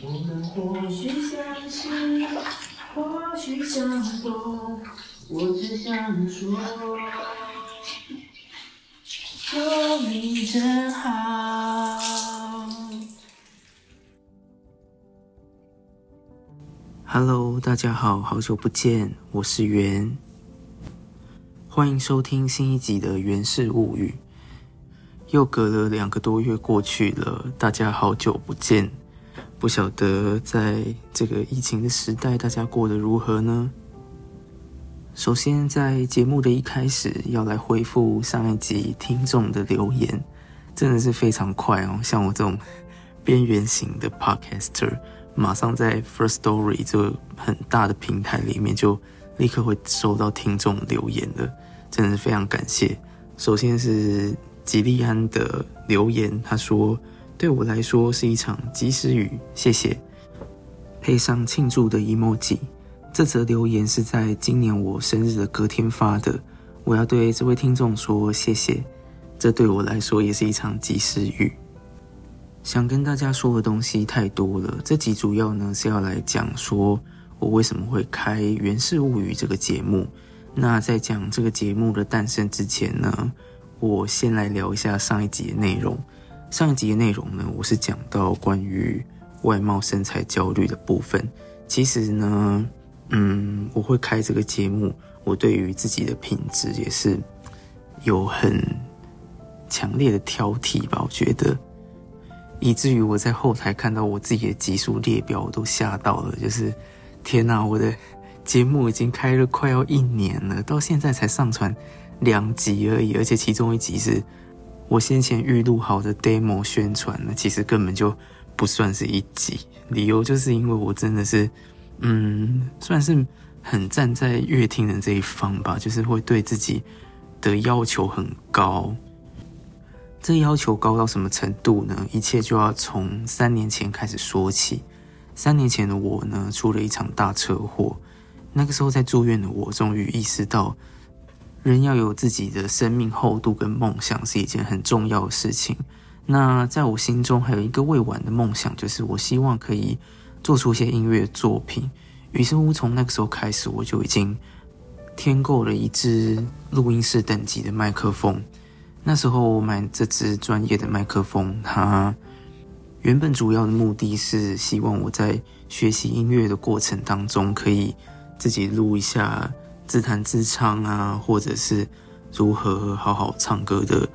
我们或许相识，或许相逢，我只想说，有你真好。Hello，大家好，好久不见，我是袁，欢迎收听新一集的《源氏物语》。又隔了两个多月过去了，大家好久不见。不晓得在这个疫情的时代，大家过得如何呢？首先，在节目的一开始，要来回复上一集听众的留言，真的是非常快哦。像我这种边缘型的 podcaster，马上在 First Story 这个很大的平台里面，就立刻会收到听众留言的，真的是非常感谢。首先是吉利安的留言，他说。对我来说是一场及时雨，谢谢。配上庆祝的 emoji。这则留言是在今年我生日的隔天发的。我要对这位听众说谢谢，这对我来说也是一场及时雨。想跟大家说的东西太多了，这集主要呢是要来讲说我为什么会开《源氏物语》这个节目。那在讲这个节目的诞生之前呢，我先来聊一下上一集的内容。上一集的内容呢，我是讲到关于外貌身材焦虑的部分。其实呢，嗯，我会开这个节目，我对于自己的品质也是有很强烈的挑剔吧。我觉得，以至于我在后台看到我自己的集数列表，我都吓到了。就是天哪，我的节目已经开了快要一年了，到现在才上传两集而已，而且其中一集是。我先前预录好的 demo 宣传呢，其实根本就不算是一集。理由就是因为我真的是，嗯，算是很站在乐听人这一方吧，就是会对自己的要求很高。这要求高到什么程度呢？一切就要从三年前开始说起。三年前的我呢，出了一场大车祸。那个时候在住院的我，终于意识到。人要有自己的生命厚度跟梦想是一件很重要的事情。那在我心中还有一个未完的梦想，就是我希望可以做出一些音乐作品。于是乎，从那个时候开始，我就已经添购了一支录音室等级的麦克风。那时候我买这支专业的麦克风，它原本主要的目的是希望我在学习音乐的过程当中，可以自己录一下。自弹自唱啊，或者是如何好好唱歌的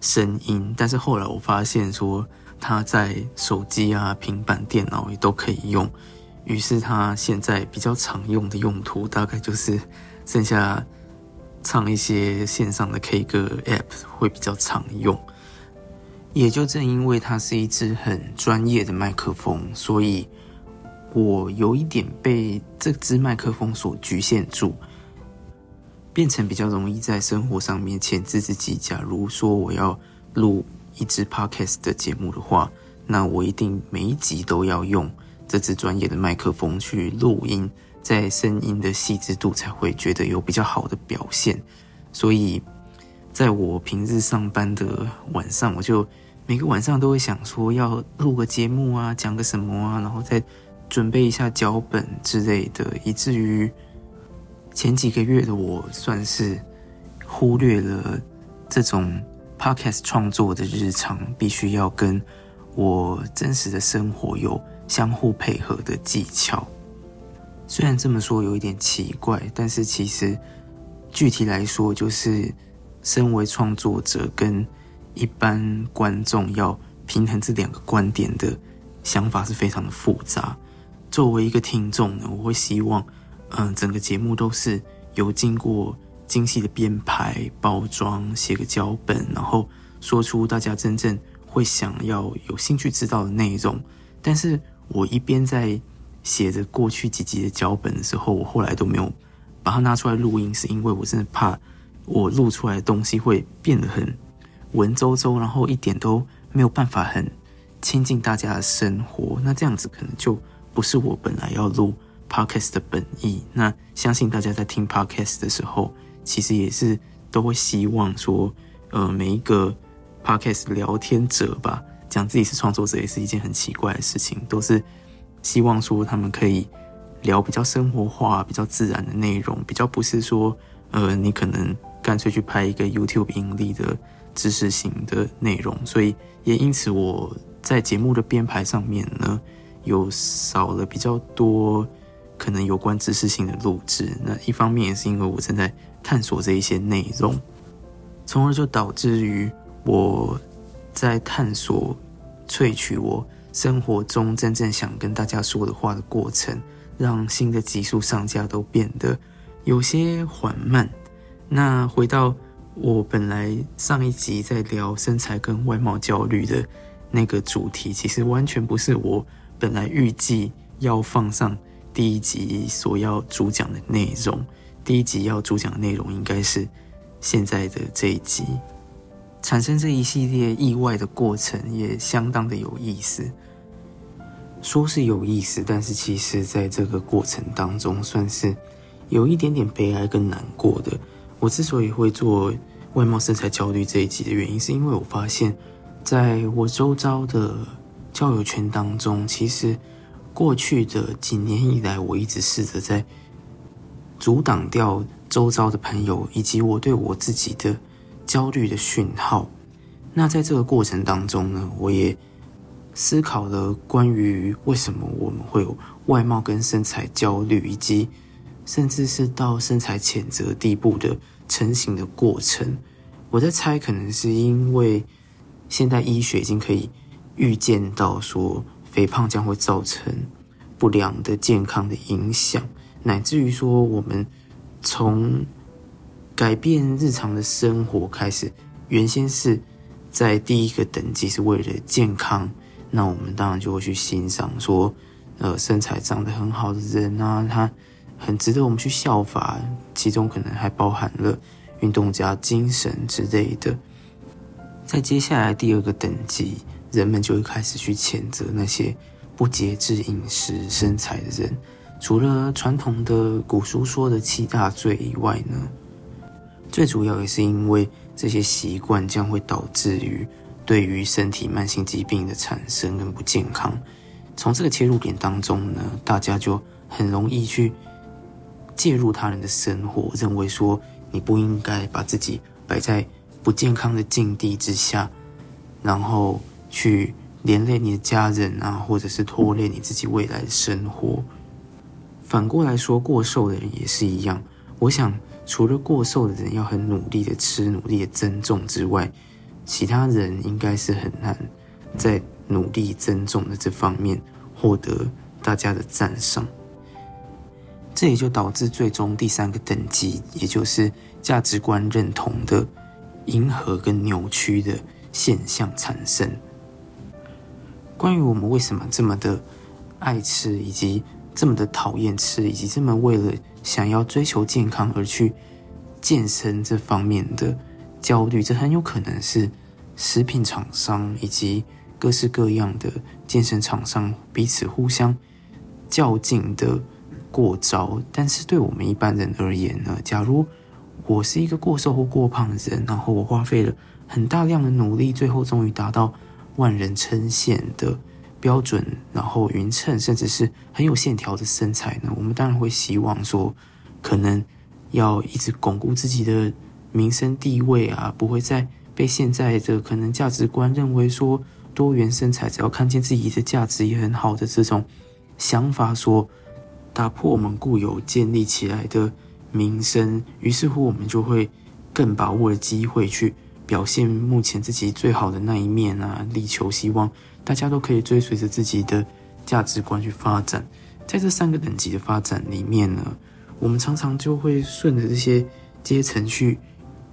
声音，但是后来我发现说，它在手机啊、平板电脑也都可以用，于是它现在比较常用的用途大概就是剩下唱一些线上的 K 歌 App 会比较常用。也就正因为它是一支很专业的麦克风，所以我有一点被这支麦克风所局限住。变成比较容易在生活上面牵制自己。假如说我要录一支 podcast 的节目的话，那我一定每一集都要用这支专业的麦克风去录音，在声音的细致度才会觉得有比较好的表现。所以，在我平日上班的晚上，我就每个晚上都会想说要录个节目啊，讲个什么啊，然后再准备一下脚本之类的，以至于。前几个月的我算是忽略了这种 podcast 创作的日常，必须要跟我真实的生活有相互配合的技巧。虽然这么说有一点奇怪，但是其实具体来说，就是身为创作者跟一般观众要平衡这两个观点的想法是非常的复杂。作为一个听众呢，我会希望。嗯，整个节目都是有经过精细的编排、包装、写个脚本，然后说出大家真正会想要、有兴趣知道的内容。但是我一边在写着过去几集的脚本的时候，我后来都没有把它拿出来录音，是因为我真的怕我录出来的东西会变得很文绉绉，然后一点都没有办法很亲近大家的生活。那这样子可能就不是我本来要录。Podcast 的本意，那相信大家在听 Podcast 的时候，其实也是都会希望说，呃，每一个 Podcast 聊天者吧，讲自己是创作者也是一件很奇怪的事情，都是希望说他们可以聊比较生活化、比较自然的内容，比较不是说呃你可能干脆去拍一个 YouTube 盈利的知识型的内容，所以也因此我在节目的编排上面呢，有少了比较多可能有关知识性的录制。那一方面也是因为我正在探索这一些内容。从而就导致于我在探索、萃取我生活中真正想跟大家说的话的过程，让新的集数上架都变得有些缓慢。那回到我本来上一集在聊身材跟外貌焦虑的那个主题，其实完全不是我本来预计要放上第一集所要主讲的内容。第一集要主讲的内容应该是。现在的这一集产生这一系列意外的过程也相当的有意思。说是有意思，但是其实在这个过程当中，算是有一点点悲哀跟难过的。我之所以会做外貌身材焦虑这一集的原因，是因为我发现，在我周遭的交友圈当中，其实过去的几年以来，我一直试着在阻挡掉。周遭的朋友以及我对我自己的焦虑的讯号，那在这个过程当中呢，我也思考了关于为什么我们会有外貌跟身材焦虑，以及甚至是到身材谴责地步的成型的过程。我在猜，可能是因为现代医学已经可以预见到说，肥胖将会造成不良的健康的影响，乃至于说我们。从改变日常的生活开始，原先是在第一个等级是为了健康，那我们当然就会去欣赏说，呃，身材长得很好的人啊，他很值得我们去效法，其中可能还包含了运动家精神之类的。在接下来第二个等级，人们就会开始去谴责那些不节制饮食、身材的人。除了传统的古书说的七大罪以外呢，最主要也是因为这些习惯将会导致于对于身体慢性疾病的产生跟不健康。从这个切入点当中呢，大家就很容易去介入他人的生活，认为说你不应该把自己摆在不健康的境地之下，然后去连累你的家人啊，或者是拖累你自己未来的生活。反过来说，过瘦的人也是一样。我想，除了过瘦的人要很努力的吃、努力的增重之外，其他人应该是很难在努力增重的这方面获得大家的赞赏。这也就导致最终第三个等级，也就是价值观认同的迎合跟扭曲的现象产生。关于我们为什么这么的爱吃，以及这么的讨厌吃，以及这么为了想要追求健康而去健身这方面的焦虑，这很有可能是食品厂商以及各式各样的健身厂商彼此互相较劲的过招。但是对我们一般人而言呢？假如我是一个过瘦或过胖的人，然后我花费了很大量的努力，最后终于达到万人称羡的。标准，然后匀称，甚至是很有线条的身材呢？我们当然会希望说，可能要一直巩固自己的名声地位啊，不会再被现在的可能价值观认为说多元身材只要看见自己的价值也很好的这种想法，说打破我们固有建立起来的名声。于是乎，我们就会更把握机会去表现目前自己最好的那一面啊，力求希望。大家都可以追随着自己的价值观去发展，在这三个等级的发展里面呢，我们常常就会顺着这些阶层去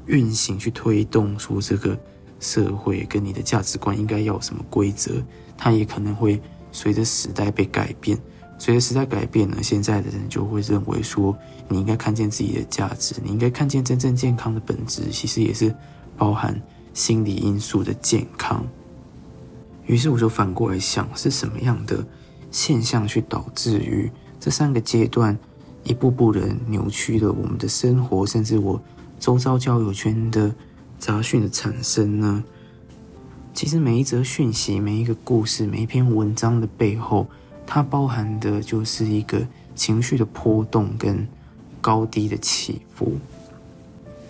运行、去推动出这个社会跟你的价值观应该要有什么规则。它也可能会随着时代被改变，随着时代改变呢，现在的人就会认为说，你应该看见自己的价值，你应该看见真正健康的本质，其实也是包含心理因素的健康。于是我就反过来想，是什么样的现象去导致于这三个阶段一步步的扭曲了我们的生活，甚至我周遭交友圈的杂讯的产生呢？其实每一则讯息、每一个故事、每一篇文章的背后，它包含的就是一个情绪的波动跟高低的起伏。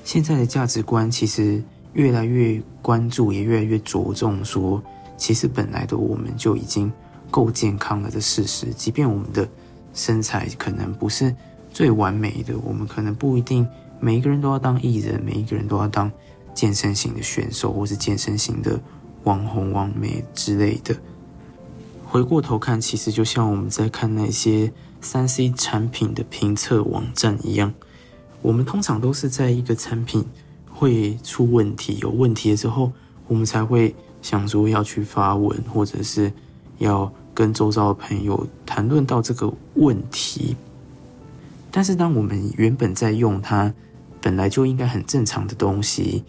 现在的价值观其实越来越关注，也越来越着重说，其实本来的我们就已经够健康了的事实。即便我们的身材可能不是最完美的，我们可能不一定每一个人都要当艺人，每一个人都要当健身型的选手，或是健身型的。网红、网美之类的，回过头看，其实就像我们在看那些三 C 产品的评测网站一样，我们通常都是在一个产品会出问题、有问题的时候，我们才会想说要去发文，或者是要跟周遭的朋友谈论到这个问题。但是，当我们原本在用它本来就应该很正常的东西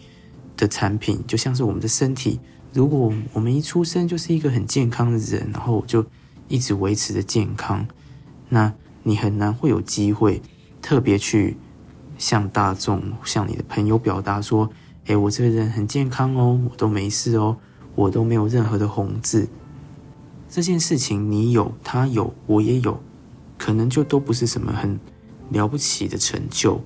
的产品，就像是我们的身体。如果我们一出生就是一个很健康的人，然后就一直维持着健康，那你很难会有机会特别去向大众、向你的朋友表达说：“哎，我这个人很健康哦，我都没事哦，我都没有任何的红字。”这件事情你有，他有，我也有，可能就都不是什么很了不起的成就，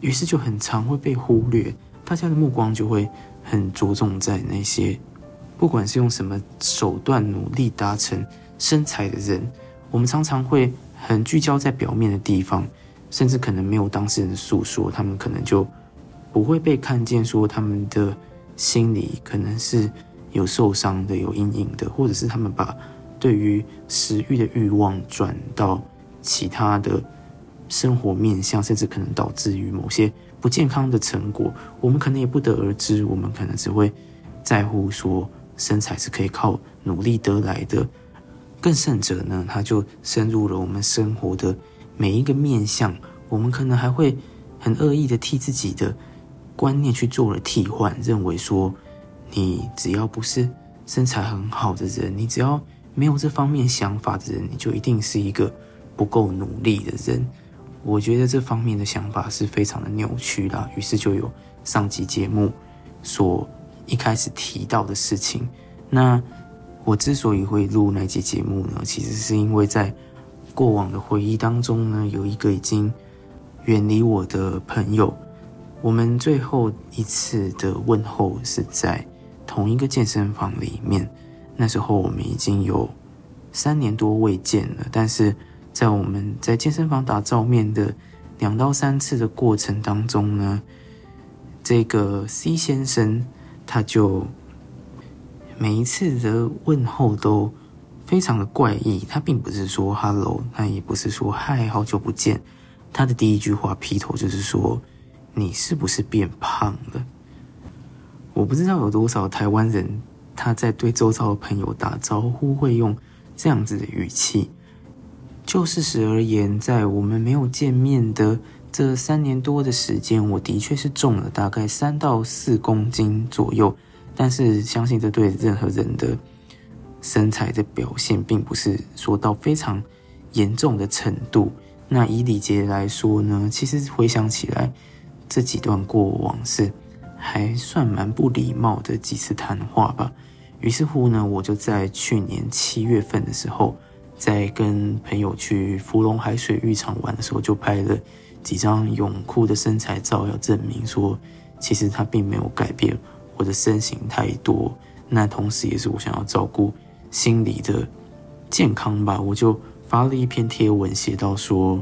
于是就很常会被忽略，大家的目光就会很着重在那些。不管是用什么手段努力达成身材的人，我们常常会很聚焦在表面的地方，甚至可能没有当事人诉说，他们可能就不会被看见，说他们的心里可能是有受伤的、有阴影的，或者是他们把对于食欲的欲望转到其他的生活面向，甚至可能导致于某些不健康的成果，我们可能也不得而知，我们可能只会在乎说。身材是可以靠努力得来的，更甚者呢，它就深入了我们生活的每一个面相。我们可能还会很恶意的替自己的观念去做了替换，认为说，你只要不是身材很好的人，你只要没有这方面想法的人，你就一定是一个不够努力的人。我觉得这方面的想法是非常的扭曲啦。于是就有上集节目所。一开始提到的事情，那我之所以会录那集节目呢，其实是因为在过往的回忆当中呢，有一个已经远离我的朋友，我们最后一次的问候是在同一个健身房里面，那时候我们已经有三年多未见了，但是在我们在健身房打照面的两到三次的过程当中呢，这个 C 先生。他就每一次的问候都非常的怪异，他并不是说 “hello”，那也不是说“嗨，好久不见”，他的第一句话劈头就是说：“你是不是变胖了？”我不知道有多少台湾人他在对周遭的朋友打招呼会用这样子的语气。就事实而言，在我们没有见面的。这三年多的时间，我的确是重了大概三到四公斤左右，但是相信这对任何人的身材的表现，并不是说到非常严重的程度。那以李杰来说呢，其实回想起来，这几段过往是还算蛮不礼貌的几次谈话吧。于是乎呢，我就在去年七月份的时候，在跟朋友去芙蓉海水浴场玩的时候，就拍了。几张泳裤的身材照，要证明说，其实他并没有改变我的身形太多。那同时，也是我想要照顾心理的健康吧。我就发了一篇贴文，写到说，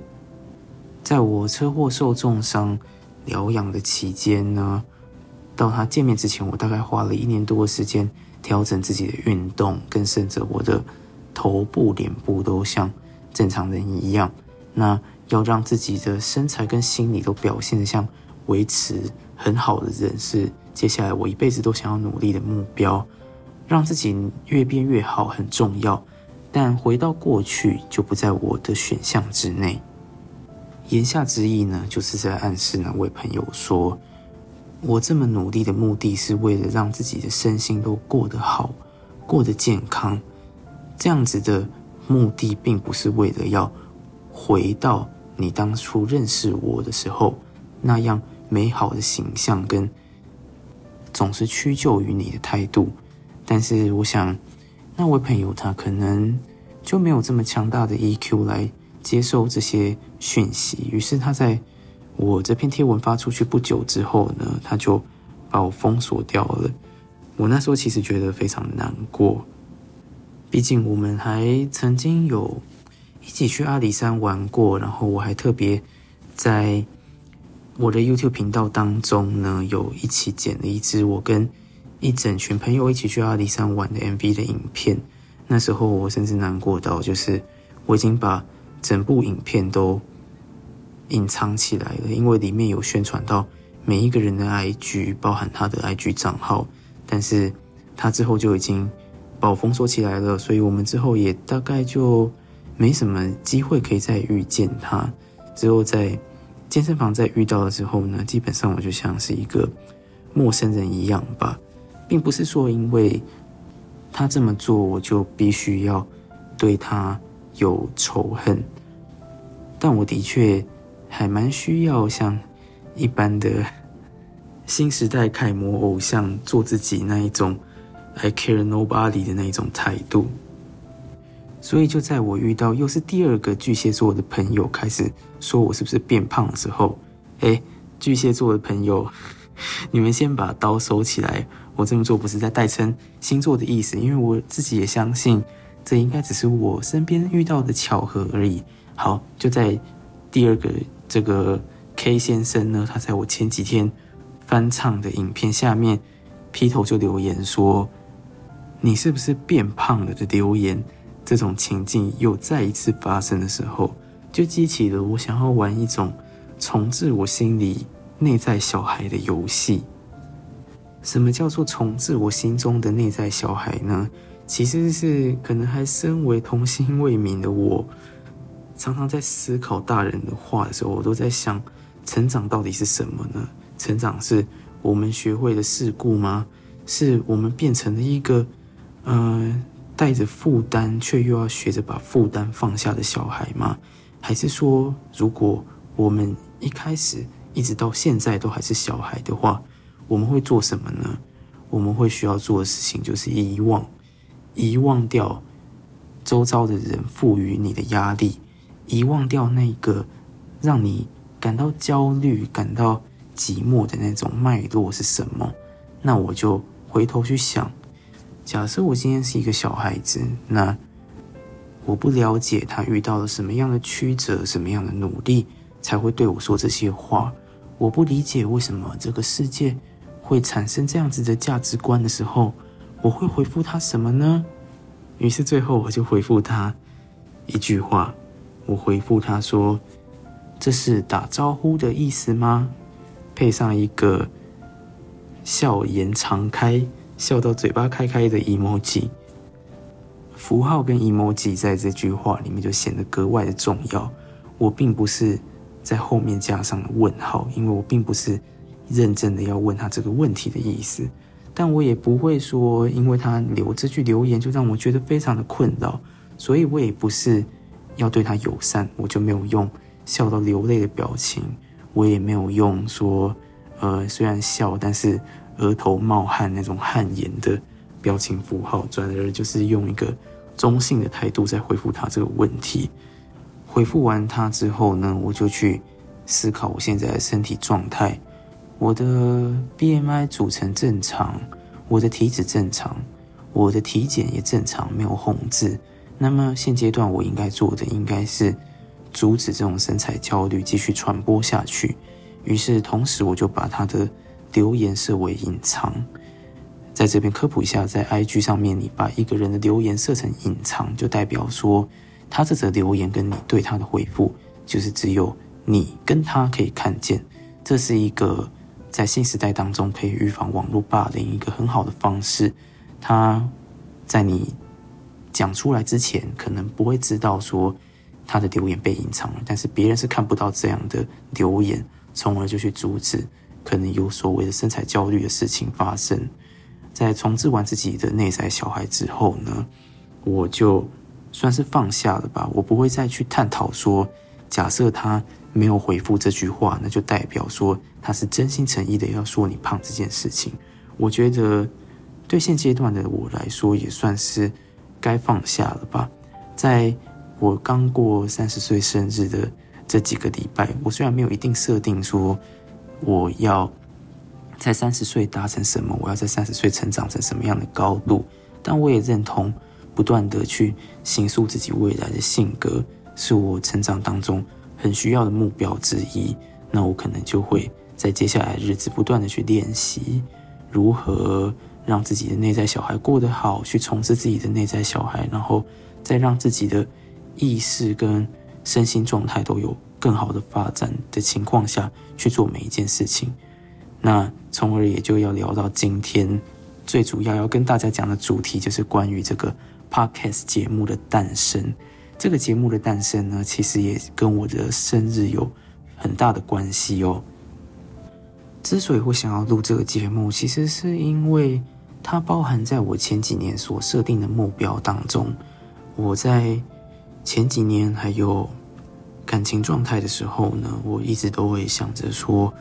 在我车祸受重伤疗养的期间呢，到他见面之前，我大概花了一年多的时间调整自己的运动，更甚者我的头部、脸部都像正常人一样。那要让自己的身材跟心理都表现得像维持很好的人，是接下来我一辈子都想要努力的目标。让自己越变越好很重要，但回到过去就不在我的选项之内。言下之意呢，就是在暗示那位朋友说，我这么努力的目的是为了让自己的身心都过得好，过得健康。这样子的目的，并不是为了要回到。你当初认识我的时候，那样美好的形象跟总是屈就于你的态度，但是我想，那位朋友他可能就没有这么强大的 EQ 来接受这些讯息，于是他在我这篇贴文发出去不久之后呢，他就把我封锁掉了。我那时候其实觉得非常难过，毕竟我们还曾经有一起去阿里山玩过，然后我还特别在我的 YouTube 频道当中呢，有一起剪了一支我跟一整群朋友一起去阿里山玩的 MV 的影片。那时候我甚至难过到，就是我已经把整部影片都隐藏起来了，因为里面有宣传到每一个人的 IG，包含他的 IG 账号。但是他之后就已经把我封锁起来了，所以我们之后也大概就没什么机会可以再遇见他。之后在健身房再遇到了之后呢，基本上我就像是一个陌生人一样吧，并不是说因为他这么做我就必须要对他有仇恨，但我的确还蛮需要像一般的。新时代楷模偶像做自己那一种，I care nobody 的那一种态度。所以就在我遇到又是第二个巨蟹座的朋友开始说我是不是变胖的时候，哎，巨蟹座的朋友，你们先把刀收起来。我这么做不是在代称星座的意思，因为我自己也相信这应该只是我身边遇到的巧合而已。好，就在第二个这个 K 先生呢，他在我前几天。翻唱的影片下面，劈头就留言说：“你是不是变胖了？”的留言，这种情境又再一次发生的时候，就激起了我想要玩一种重置我心里内在小孩的游戏。什么叫做重置我心中的内在小孩呢？其实是可能还身为童心未泯的我，常常在思考大人的话的时候，我都在想，成长到底是什么呢？成长是我们学会的事故吗？是我们变成了一个，呃，带着负担却又要学着把负担放下的小孩吗？还是说，如果我们一开始一直到现在都还是小孩的话，我们会做什么呢？我们会需要做的事情就是遗忘，遗忘掉周遭的人赋予你的压力，遗忘掉那个让你感到焦虑、感到。寂寞的那种脉络是什么？那我就回头去想，假设我今天是一个小孩子，那我不了解他遇到了什么样的曲折，什么样的努力，才会对我说这些话。我不理解为什么这个世界会产生这样子的价值观的时候，我会回复他什么呢？于是最后我就回复他一句话，我回复他说：“这是打招呼的意思吗？”配上一个笑颜常开、笑到嘴巴开开的 emoji 符号，跟 emoji 在这句话里面就显得格外的重要。我并不是在后面加上了问号，因为我并不是认真的要问他这个问题的意思。但我也不会说，因为他留这句留言就让我觉得非常的困扰，所以我也不是要对他友善，我就没有用笑到流泪的表情。我也没有用说，呃，虽然笑，但是额头冒汗那种汗颜的表情符号，转而就是用一个中性的态度在回复他这个问题。回复完他之后呢，我就去思考我现在的身体状态，我的 BMI 组成正常，我的体脂正常，我的体检也正常，没有红字。那么现阶段我应该做的应该是。阻止这种身材焦虑继续传播下去，于是同时我就把他的留言设为隐藏。在这边科普一下，在 IG 上面，你把一个人的留言设成隐藏，就代表说他这则留言跟你对他的回复，就是只有你跟他可以看见。这是一个在新时代当中可以预防网络霸凌一个很好的方式。他在你讲出来之前，可能不会知道说。他的留言被隐藏了，但是别人是看不到这样的留言，从而就去阻止可能有所谓的身材焦虑的事情发生。在重置完自己的内在小孩之后呢，我就算是放下了吧。我不会再去探讨说，假设他没有回复这句话，那就代表说他是真心诚意的要说你胖这件事情。我觉得对现阶段的我来说，也算是该放下了吧。在我刚过三十岁生日的这几个礼拜，我虽然没有一定设定说我要在三十岁达成什么，我要在三十岁成长成什么样的高度，但我也认同不断的去形塑自己未来的性格，是我成长当中很需要的目标之一。那我可能就会在接下来的日子不断的去练习如何。让自己的内在小孩过得好，去重置自己的内在小孩，然后再让自己的意识跟身心状态都有更好的发展的情况下去做每一件事情。那从而也就要聊到今天最主要要跟大家讲的主题，就是关于这个 podcast 节目的诞生。这个节目的诞生呢，其实也跟我的生日有很大的关系哦。之所以会想要录这个节目，其实是因为它包含在我前几年所设定的目标当中。我在前几年还有感情状态的时候呢，我一直都会想着说，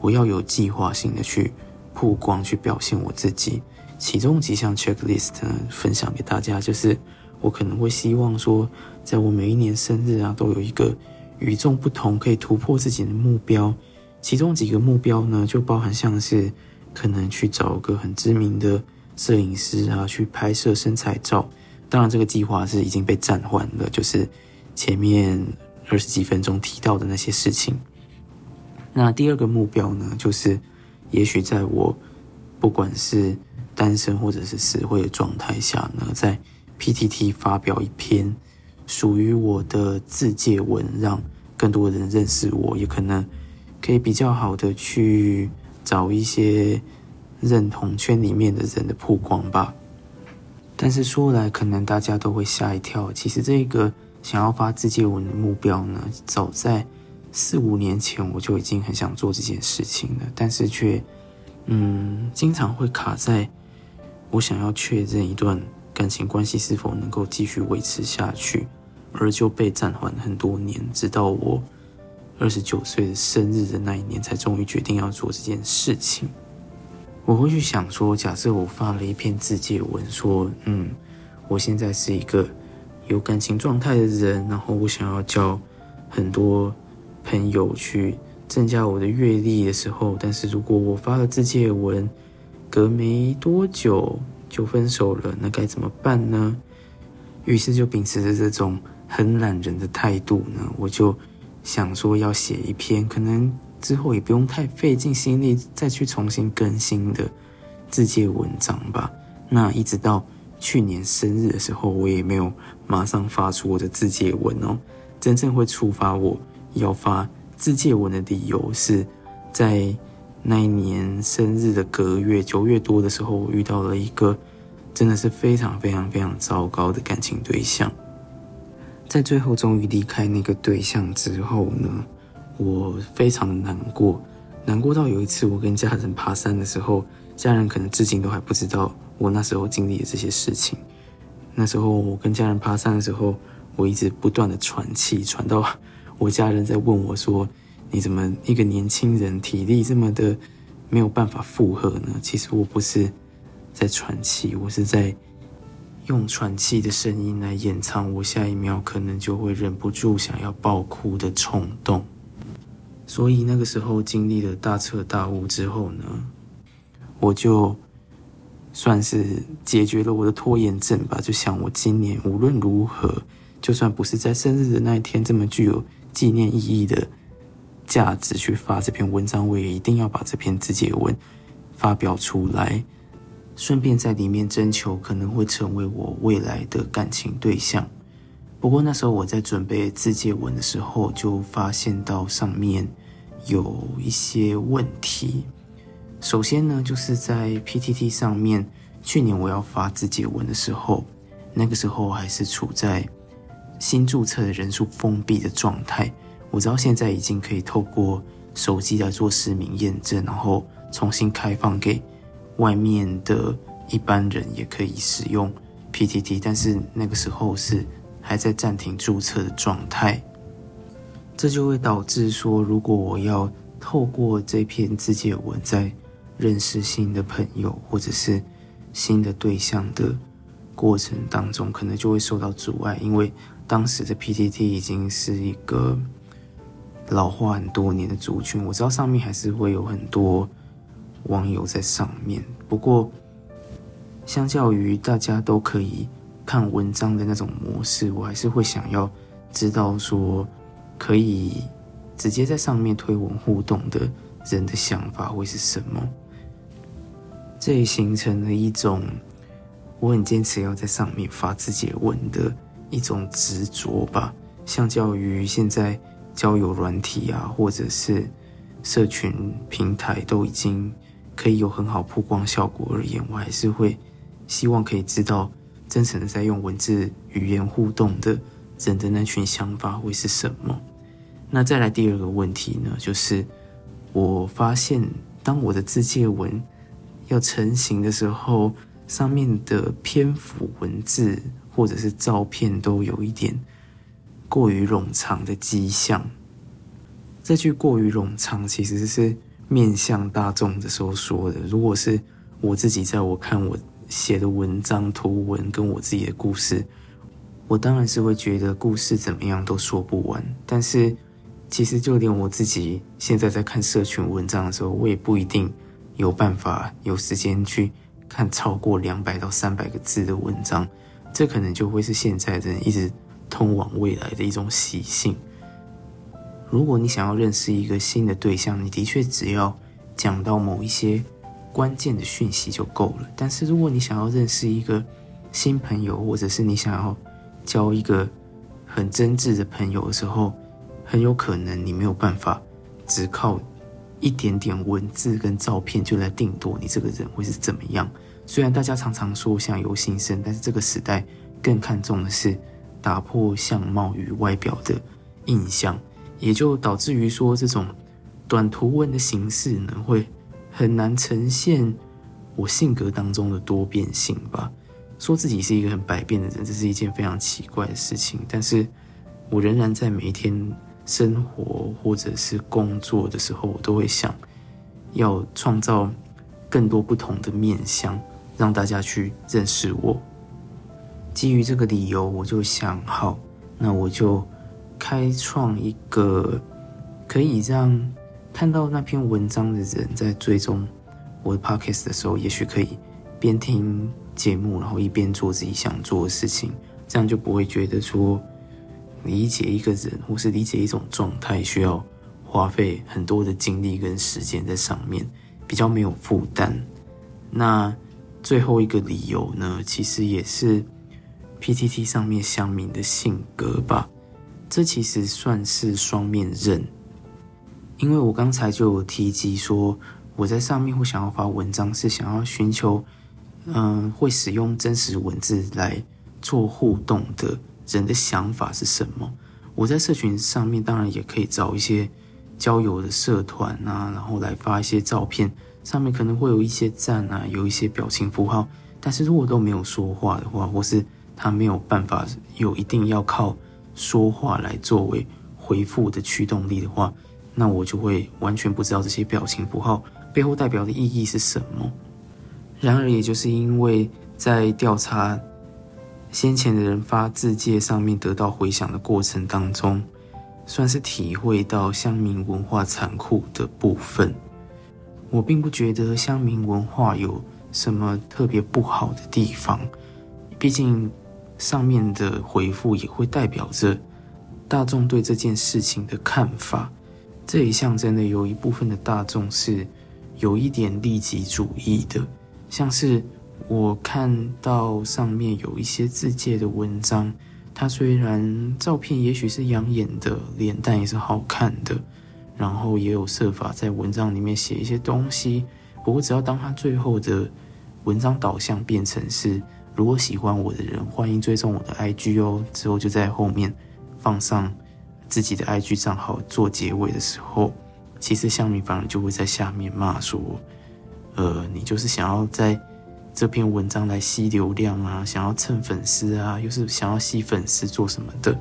我要有计划性的去曝光、去表现我自己。其中几项 checklist 呢分享给大家，就是我可能会希望说，在我每一年生日啊，都有一个与众不同、可以突破自己的目标。其中几个目标呢，就包含像是可能去找个很知名的摄影师啊，去拍摄身材照。当然，这个计划是已经被暂缓了，就是前面二十几分钟提到的那些事情。那第二个目标呢，就是也许在我不管是单身或者是死会的状态下呢，在 PTT 发表一篇属于我的自介文，让更多人认识我，也可能。可以比较好的去找一些认同圈里面的人的曝光吧。但是说来，可能大家都会吓一跳。其实这个想要发自介文的目标呢，早在四五年前我就已经很想做这件事情了，但是却嗯，经常会卡在我想要确认一段感情关系是否能够继续维持下去，而就被暂缓很多年，直到我。二十九岁的生日的那一年，才终于决定要做这件事情。我会去想说，假设我发了一篇自介文，说，嗯，我现在是一个有感情状态的人，然后我想要交很多朋友去增加我的阅历的时候，但是如果我发了自介文，隔没多久就分手了，那该怎么办呢？于是就秉持着这种很懒人的态度呢，我就。想说要写一篇，可能之后也不用太费尽心力再去重新更新的自介文章吧。那一直到去年生日的时候，我也没有马上发出我的自介文哦。真正会触发我要发自介文的理由，是在那一年生日的隔月九月多的时候，我遇到了一个真的是非常非常非常糟糕的感情对象。在最后终于离开那个对象之后呢，我非常的难过，难过到有一次我跟家人爬山的时候，家人可能至今都还不知道我那时候经历的这些事情。那时候我跟家人爬山的时候，我一直不断的喘气，喘到 我家人在问我说：“你怎么一个年轻人体力这么的没有办法负荷呢？”其实我不是在喘气，我是在。用喘气的声音来掩藏我下一秒可能就会忍不住想要爆哭的冲动，所以那个时候经历了大彻大悟之后呢，我就算是解决了我的拖延症吧。就想我今年无论如何，就算不是在生日的那一天这么具有纪念意义的价值去发这篇文章，我也一定要把这篇自介文发表出来。顺便在里面征求可能会成为我未来的感情对象。不过那时候我在准备自介文的时候，就发现到上面有一些问题。首先呢，就是在 PTT 上面，去年我要发自介文的时候，那个时候还是处在新注册的人数封闭的状态。我知道现在已经可以透过手机来做实名验证，然后重新开放给。外面的一般人也可以使用 PTT，但是那个时候是还在暂停注册的状态，这就会导致说，如果我要透过这篇自介文在认识新的朋友，或者是新的对象的过程当中，可能就会受到阻碍，因为当时的 PTT 已经是一个老化很多年的族群。我知道上面还是会有很多网友在上面，不过相较于大家都可以看文章的那种模式，我还是会想要知道说可以直接在上面推文互动的人的想法会是什么。这也形成了一种我很坚持要在上面发自己的文的一种执着吧。相较于现在交友软体啊，或者是社群平台都已经可以有很好曝光效果而言，我还是会希望可以知道真诚的在用文字语言互动的人的那群想法会是什么。那再来第二个问题呢，就是我发现当我的自介文。要成型的时候，上面的篇幅、文字或者是照片都有一点过于冗长的迹象。这句“过于冗长”其实是面向大众的时候说的。如果是我自己在我看我写的文章、图文跟我自己的故事，我当然是会觉得故事怎么样都说不完。但是，其实就连我自己现在在看社群文章的时候，我也不一定。有办法有时间去看超过两百到三百个字的文章，这可能就会是现在的人一直通往未来的一种习性。如果你想要认识一个新的对象，你的确只要讲到某一些关键的讯息就够了。但是如果你想要认识一个新朋友，或者是你想要交一个很真挚的朋友的时候，很有可能你没有办法只靠。一点点文字跟照片就来定夺你这个人会是怎么样？虽然大家常常说相由心生，但是这个时代更看重的是打破相貌与外表的印象，也就导致于说这种短图文的形式呢，会很难呈现我性格当中的多变性吧。说自己是一个很百变的人，这是一件非常奇怪的事情，但是我仍然在每一天。生活或者是工作的时候，我都会想要创造更多不同的面相，让大家去认识我。基于这个理由，我就想好，那我就开创一个可以让看到那篇文章的人在追踪我的 podcast 的时候，也许可以边听节目，然后一边做自己想做的事情，这样就不会觉得说。理解一个人，或是理解一种状态，需要花费很多的精力跟时间在上面，比较没有负担。那最后一个理由呢，其实也是 PTT 上面乡民的性格吧。这其实算是双面刃，因为我刚才就有提及说，我在上面会想要发文章，是想要寻求，嗯，会使用真实文字来做互动的。人的想法是什么？我在社群上面当然也可以找一些交友的社团啊，然后来发一些照片，上面可能会有一些赞啊，有一些表情符号。但是如果都没有说话的话，或是他没有办法有一定要靠说话来作为回复的驱动力的话，那我就会完全不知道这些表情符号背后代表的意义是什么。然而，也就是因为在调查。先前的人发自介上面得到回响的过程当中，算是体会到乡民文化残酷的部分。我并不觉得乡民文化有什么特别不好的地方，毕竟上面的回复也会代表着大众对这件事情的看法。这也象征的有一部分的大众是有一点利己主义的，像是。我看到上面有一些自介的文章，它虽然照片也许是养眼的，脸蛋也是好看的，然后也有设法在文章里面写一些东西。不过，只要当他最后的文章导向变成是“如果喜欢我的人，欢迎追踪我的 IG 哦”，之后就在后面放上自己的 IG 账号做结尾的时候，其实香米反而就会在下面骂说：“呃，你就是想要在。”这篇文章来吸流量啊，想要蹭粉丝啊，又是想要吸粉丝做什么的？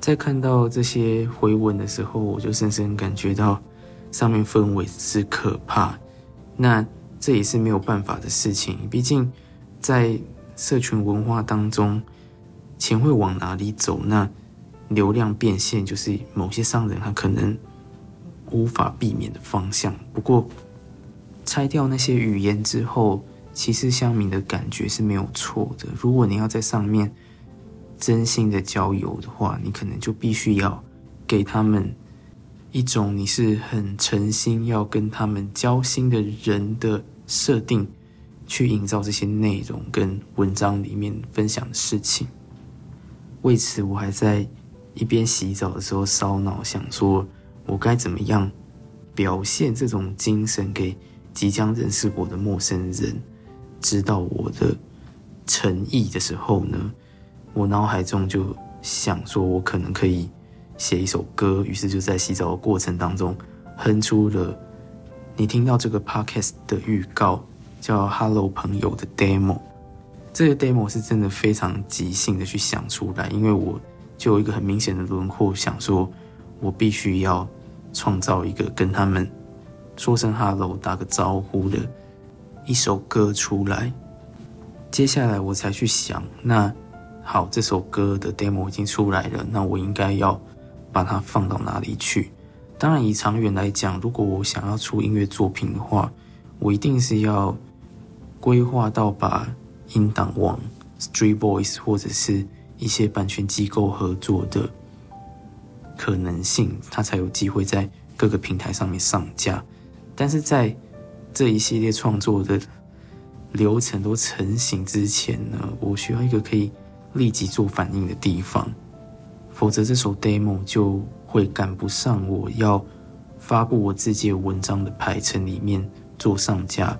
在看到这些回文的时候，我就深深感觉到上面氛围是可怕。那这也是没有办法的事情。毕竟在社群文化当中，钱会往哪里走？那流量变现就是某些商人他可能无法避免的方向。不过拆掉那些语言之后，其实乡民的感觉是没有错的。如果你要在上面真心的交友的话，你可能就必须要给他们一种你是很诚心要跟他们交心的人的设定，去营造这些内容跟文章里面分享的事情。为此，我还在一边洗澡的时候烧脑，想说我该怎么样表现这种精神给即将认识我的陌生人，知道我的诚意的时候呢？我脑海中就想说，我可能可以写一首歌，于是就在洗澡的过程当中哼出了你听到这个 podcast 的预告，叫 “Hello 朋友”的 demo。这个 demo 是真的非常即兴的去想出来，因为我就有一个很明显的轮廓，想说我必须要创造一个跟他们说声 “Hello” 打个招呼的一首歌出来。接下来我才去想那。好，这首歌的 demo 已经出来了，那我应该要把它放到哪里去？当然，以长远来讲，如果我想要出音乐作品的话，我一定是要规划到把音档往 Street Voice 或者是一些版权机构合作的可能性，它才有机会在各个平台上面上架。但是在这一系列创作的流程都成型之前呢，我需要一个可以。立即做反应的地方，否则这首 demo 就会赶不上我要发布我自己的文章的排程里面做上架。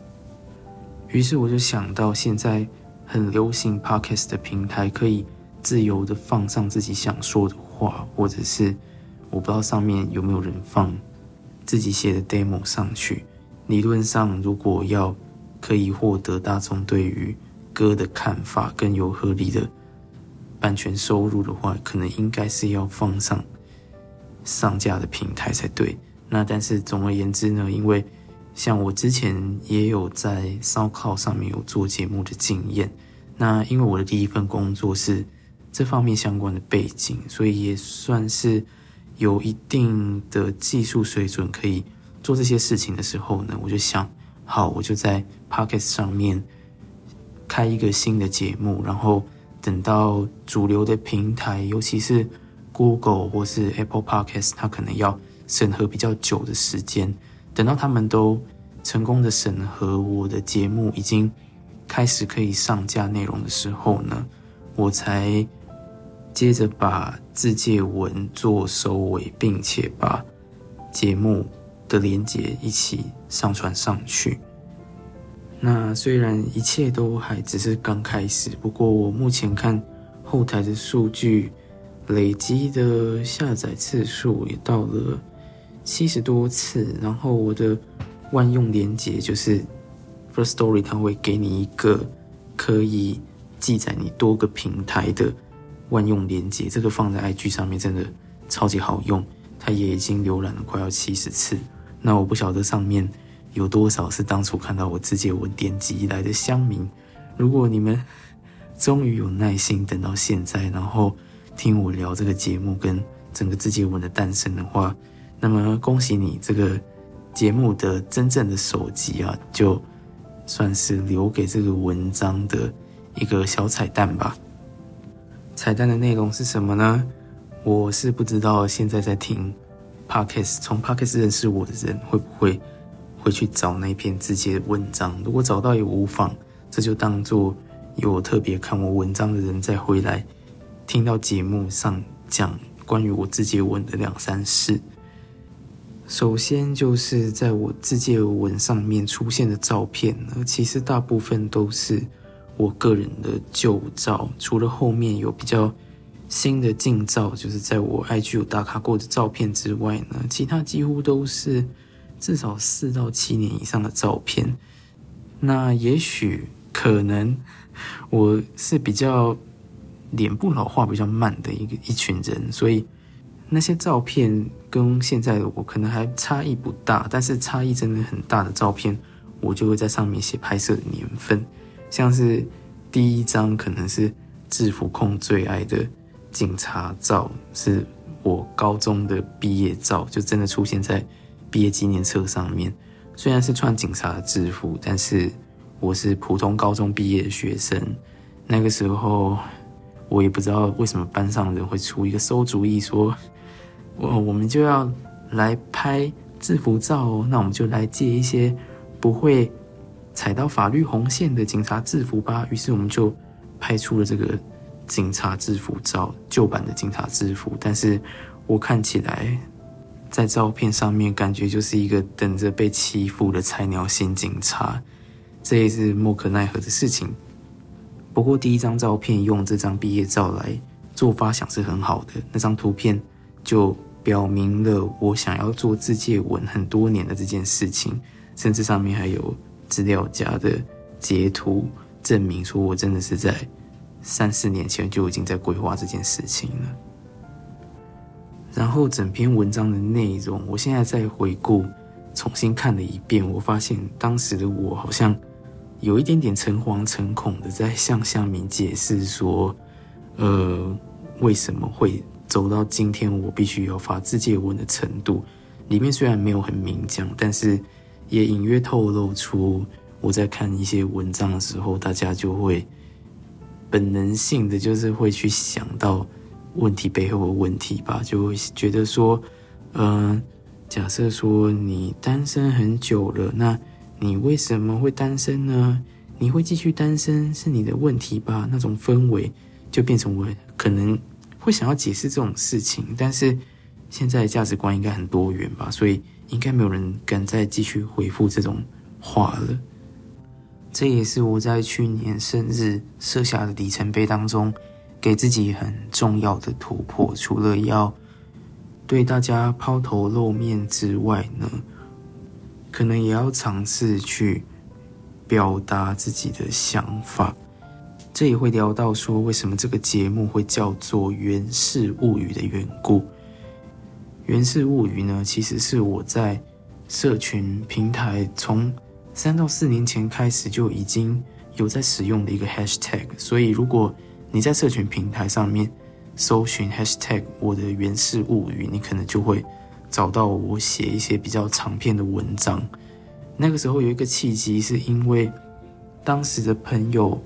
于是我就想到，现在很流行 podcast 的平台，可以自由的放上自己想说的话，或者是我不知道上面有没有人放自己写的 demo 上去。理论上，如果要可以获得大众对于歌的看法，更有合理的。版权收入的话，可能应该是要放上上架的平台才对。那但是总而言之呢，因为像我之前也有在烧烤上面有做节目的经验，那因为我的第一份工作是这方面相关的背景，所以也算是有一定的技术水准，可以做这些事情的时候呢，我就想，好，我就在 Pocket 上面开一个新的节目，然后。等到主流的平台，尤其是 Google 或是 Apple Podcast，它可能要审核比较久的时间。等到他们都成功的审核我的节目，已经开始可以上架内容的时候呢，我才接着把字界文做收尾，并且把节目的连接一起上传上去。那虽然一切都还只是刚开始，不过我目前看后台的数据，累积的下载次数也到了七十多次。然后我的万用连接就是 First Story，它会给你一个可以记载你多个平台的万用连接，这个放在 IG 上面真的超级好用。它也已经浏览了快要七十次。那我不晓得上面。有多少是当初看到我自己文点击来的乡民？如果你们终于有耐心等到现在，然后听我聊这个节目跟整个自己文的诞生的话，那么恭喜你，这个节目的真正的首集啊，就算是留给这个文章的一个小彩蛋吧。彩蛋的内容是什么呢？我是不知道现在在听 Podcast 从 Podcast 认识我的人会不会。会去找那篇自己的文章，如果找到也无妨，这就当做有我特别看我文章的人再回来听到节目上讲关于我自己文的两三事。首先就是在我字节文上面出现的照片呢，其实大部分都是我个人的旧照，除了后面有比较新的近照，就是在我 IG 有打卡过的照片之外呢，其他几乎都是。至少四到七年以上的照片，那也许可能我是比较脸部老化比较慢的一个一群人，所以那些照片跟现在的我可能还差异不大，但是差异真的很大的照片，我就会在上面写拍摄的年份，像是第一张可能是制服控最爱的警察照，是我高中的毕业照，就真的出现在毕业纪念册上面。虽然是穿警察的制服，但是我是普通高中毕业的学生。那个时候，我也不知道为什么班上的人会出一个馊主意，说我我们就要来拍制服照哦，那我们就来借一些不会踩到法律红线的警察制服吧。于是我们就拍出了这个警察制服照，旧版的警察制服。但是我看起来。在照片上面，感觉就是一个等着被欺负的菜鸟新警察，这也是莫可奈何的事情。不过第一张照片用这张毕业照来做发想是很好的，那张图片就表明了我想要做自介文很多年的这件事情，甚至上面还有资料夹的截图，证明说我真的是在三四年前就已经在规划这件事情了。然后整篇文章的内容，我现在再回顾，重新看了一遍，我发现当时的我好像有一点点诚惶诚恐的在向向明解释说，呃，为什么会走到今天我必须要发自介文的程度？里面虽然没有很明讲，但是也隐约透露出我在看一些文章的时候，大家就会本能性的就是会去想到。问题背后的问题吧，就会觉得说，嗯，假设说你单身很久了，那你为什么会单身呢？你会继续单身是你的问题吧？那种氛围就变成我可能会想要解释这种事情，但是现在价值观应该很多元吧，所以应该没有人敢再继续回复这种话了。这也是我在去年生日设下的里程碑当中。给自己很重要的突破，除了要对大家抛头露面之外呢，可能也要尝试去表达自己的想法。这也会聊到说，为什么这个节目会叫做《源氏物语》的缘故。《源氏物语》呢，其实是我在社群平台从三到四年前开始就已经有在使用的一个 hashtag，所以如果你在社群平台上面搜寻 #hashtag 我的原始物语，你可能就会找到我写一些比较长篇的文章。那个时候有一个契机，是因为当时的朋友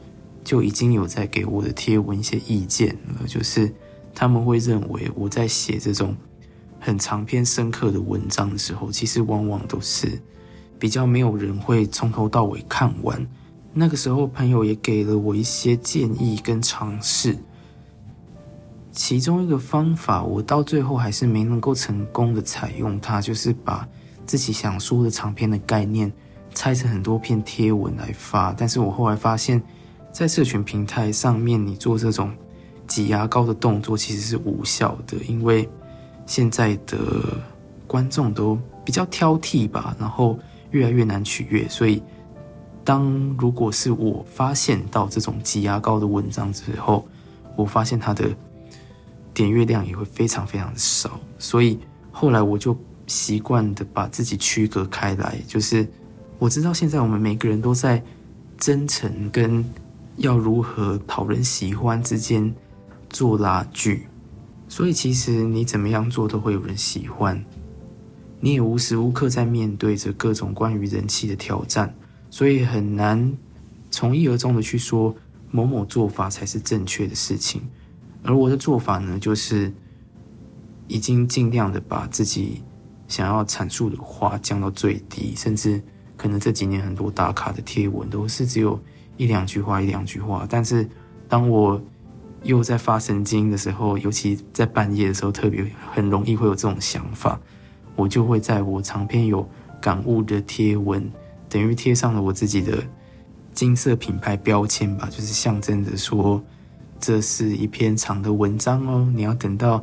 就已经有在给我的贴文一些意见了，就是他们会认为我在写这种很长篇深刻的文章的时候，其实往往都是比较没有人会从头到尾看完。那个时候，朋友也给了我一些建议跟尝试。其中一个方法，我到最后还是没能够成功的采用它，就是把自己想说的长篇的概念拆成很多篇贴文来发。但是我后来发现，在社群平台上面，你做这种挤牙膏的动作其实是无效的，因为现在的观众都比较挑剔吧，然后越来越难取悦，所以。当如果是我发现到这种挤牙膏的文章之后，我发现它的点阅量也会非常非常少，所以后来我就习惯的把自己区隔开来，就是我知道现在我们每个人都在真诚跟要如何讨人喜欢之间做拉锯，所以其实你怎么样做都会有人喜欢，你也无时无刻在面对着各种关于人气的挑战。所以很难从一而终的去说某某做法才是正确的事情，而我的做法呢，就是已经尽量的把自己想要阐述的话降到最低，甚至可能这几年很多打卡的贴文都是只有一两句话一两句话，但是当我又在发神经的时候，尤其在半夜的时候，特别很容易会有这种想法，我就会在我长篇有感悟的贴文。等于贴上了我自己的金色品牌标签吧，就是象征着说，这是一篇长的文章哦，你要等到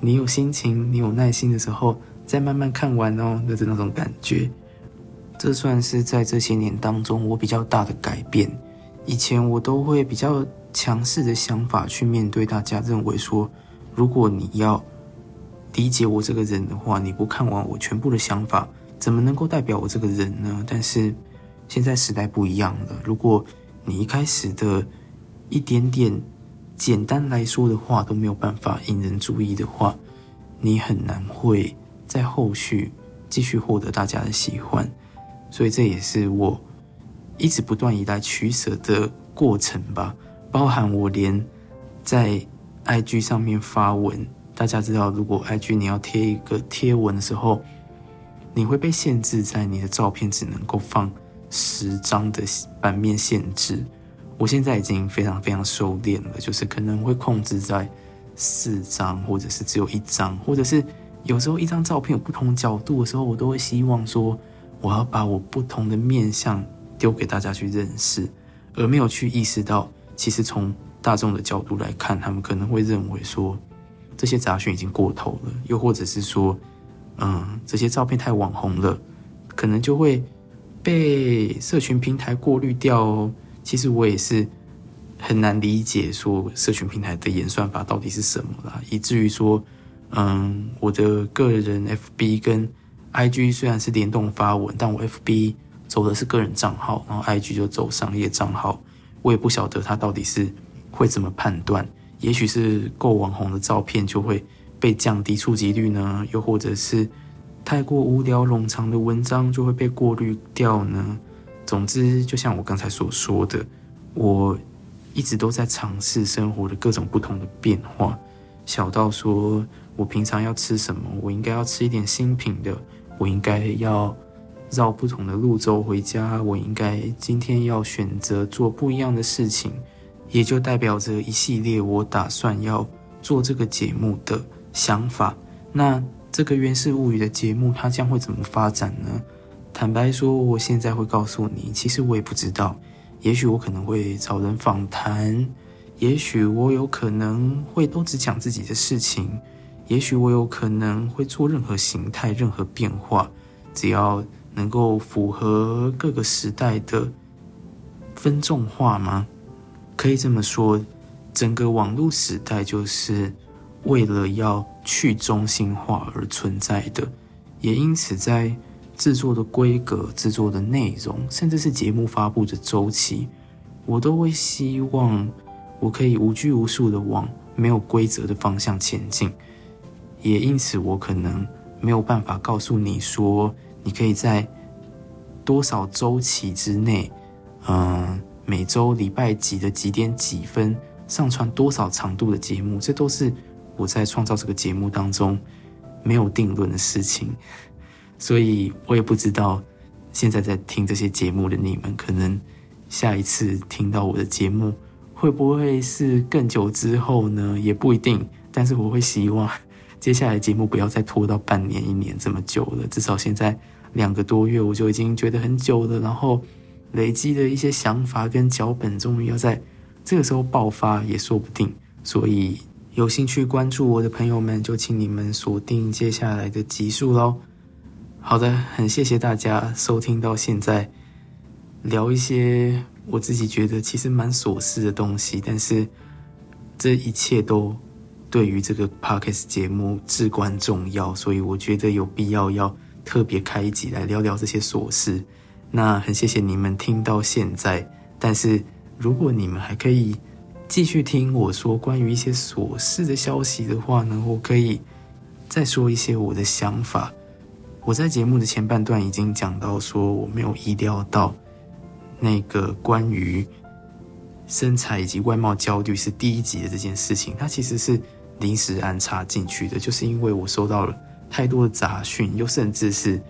你有心情、你有耐心的时候再慢慢看完哦，就是那种感觉。这算是在这些年当中我比较大的改变。以前我都会比较强势的想法去面对大家，认为说，如果你要理解我这个人的话，你不看完我全部的想法。怎么能够代表我这个人呢？但是现在时代不一样了。如果你一开始的一点点简单来说的话都没有办法引人注意的话，你很难会在后续继续获得大家的喜欢。所以这也是我一直不断以来取舍的过程吧。包含我连在 IG 上面发文，大家知道，如果 IG 你要贴一个贴文的时候，你会被限制在你的照片只能够放十张的版面限制。我现在已经非常非常收敛了，就是可能会控制在四张，或者是只有一张，或者是有时候一张照片有不同角度的时候，我都会希望说，我要把我不同的面相丢给大家去认识，而没有去意识到。其实从大众的角度来看，他们可能会认为说这些杂讯已经过头了，又或者是说，嗯，这些照片太网红了，可能就会被社群平台过滤掉哦。其实我也是很难理解说社群平台的演算法到底是什么啦，以至于说，嗯，我的个人 FB 跟 IG 虽然是联动发文，但我 FB 走的是个人账号，然后 IG 就走商业账号。我也不晓得他到底是会怎么判断，也许是够网红的照片就会被降低触及率呢，又或者是太过无聊冗长的文章就会被过滤掉呢。总之，就像我刚才所说的，我一直都在尝试生活的各种不同的变化，小到说我平常要吃什么，我应该要吃一点新品的，我应该要。绕不同的路走回家，我应该今天要选择做不一样的事情，也就代表着一系列我打算要做这个节目的想法。那这个《源氏物语》的节目它将会怎么发展呢？坦白说，我现在会告诉你，其实我也不知道。也许我可能会找人访谈，也许我有可能会都只讲自己的事情，也许我有可能会做任何形态、任何变化，只要。能够符合各个时代的分众化吗？可以这么说，整个网络时代就是为了要去中心化而存在的，也因此在制作的规格、制作的内容，甚至是节目发布的周期，我都会希望我可以无拘无束的往没有规则的方向前进。也因此，我可能没有办法告诉你说。你可以在多少周期之内，嗯，每周礼拜几的几点几分上传多少长度的节目，这都是我在创造这个节目当中没有定论的事情，所以我也不知道现在在听这些节目的你们，可能下一次听到我的节目会不会是更久之后呢？也不一定，但是我会希望接下来节目不要再拖到半年、一年这么久了，至少现在。两个多月我就已经觉得很久了，然后累积的一些想法跟脚本，终于要在这个时候爆发也说不定。所以有兴趣关注我的朋友们，就请你们锁定接下来的集数喽。好的，很谢谢大家收听到现在，聊一些我自己觉得其实蛮琐事的东西，但是这一切都对于这个 podcast 节目至关重要，所以我觉得有必要要。特别开一集来聊聊这些琐事，那很谢谢你们听到现在。但是如果你们还可以继续听我说关于一些琐事的消息的话呢，我可以再说一些我的想法。我在节目的前半段已经讲到说，我没有意料到那个关于身材以及外貌焦虑是第一集的这件事情，它其实是临时安插进去的，就是因为我收到了。太多的杂讯，又甚至是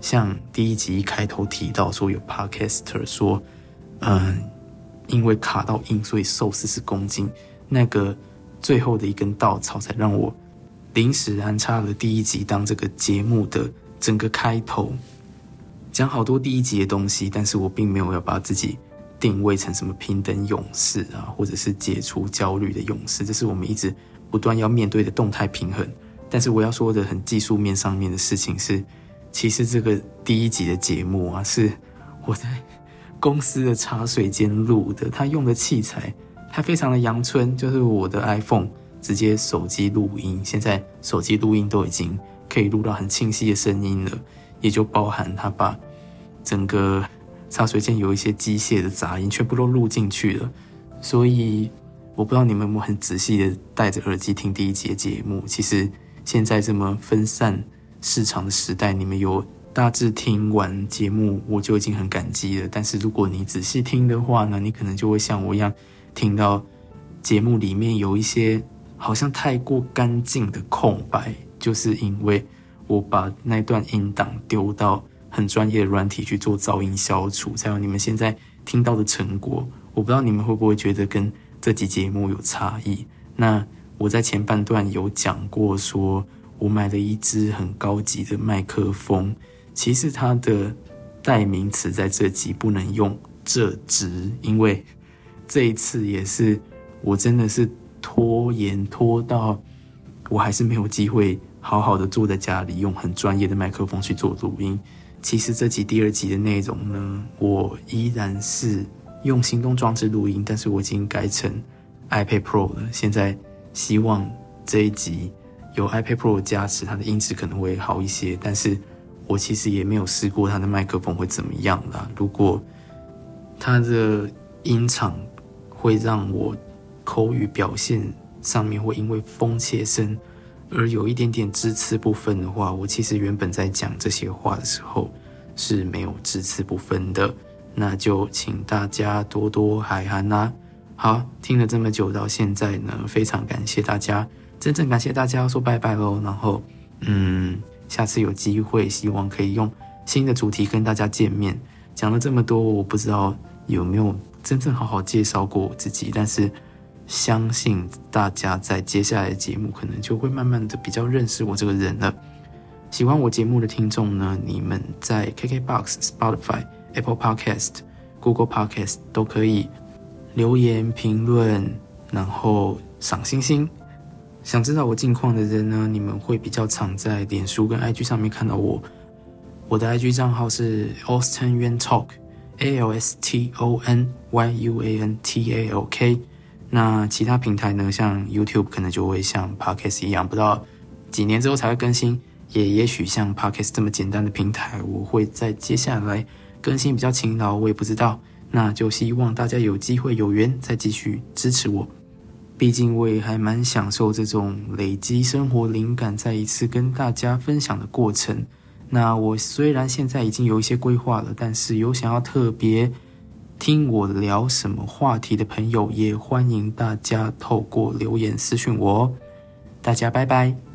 像第一集一开头提到说有 podcaster 说，嗯，因为卡到音，所以瘦四十公斤，那个最后的一根稻草，才让我临时安插了第一集当这个节目的整个开头，讲好多第一集的东西，但是我并没有要把自己定位成什么平等勇士啊，或者是解除焦虑的勇士，这是我们一直不断要面对的动态平衡。但是我要说的很技术面上面的事情是，其实这个第一集的节目啊，是我在公司的茶水间录的。他用的器材他非常的阳春，就是我的 iPhone 直接手机录音。现在手机录音都已经可以录到很清晰的声音了，也就包含他把整个茶水间有一些机械的杂音，全部都录进去了。所以我不知道你们有没有很仔细的戴着耳机听第一节节目。其实现在这么分散市场的时代，你们有大致听完节目，我就已经很感激了。但是如果你仔细听的话呢，你可能就会像我一样，听到节目里面有一些好像太过干净的空白，就是因为我把那段音档丢到很专业的软体去做噪音消除，才有你们现在听到的成果。我不知道你们会不会觉得跟这集节目有差异？那我在前半段有讲过，说我买了一支很高级的麦克风，其实它的代名词在这集不能用这支，因为这一次也是我真的是拖延拖到我还是没有机会好好的坐在家里用很专业的麦克风去做录音。其实这集第二集的内容呢，我依然是。用行动装置录音，但是我已经改成 iPad Pro 了。现在希望这一集有 iPad Pro 加持，它的音质可能会好一些。但是我其实也没有试过它的麦克风会怎么样啦。如果它的音场会让我口语表现上面会因为风切声而有一点点支持部分的话，我其实原本在讲这些话的时候是没有支持部分的。那就请大家多多海涵啦。好，听了这么久到现在呢，非常感谢大家，真正感谢大家说拜拜喽。然后，嗯，下次有机会，希望可以用新的主题跟大家见面。讲了这么多，我不知道有没有真正好好介绍过我自己，但是相信大家在接下来的节目可能就会慢慢的比较认识我这个人了。喜欢我节目的听众呢，你们在 KKBOX、Spotify。Apple Podcast、Google Podcast 都可以留言评论，然后赏星星。想知道我近况的人呢，你们会比较常在脸书跟 IG 上面看到我。我的 IG 账号是 Austin Yuan Talk，A L S T O N Y U A N T A L K。那其他平台呢，像 YouTube 可能就会像 Podcast 一样，不到几年之后才会更新。也也许像 Podcast 这么简单的平台，我会在接下来。更新比较勤劳，我也不知道，那就希望大家有机会有缘再继续支持我。毕竟我也还蛮享受这种累积生活灵感，再一次跟大家分享的过程。那我虽然现在已经有一些规划了，但是有想要特别听我聊什么话题的朋友，也欢迎大家透过留言私讯我。大家拜拜。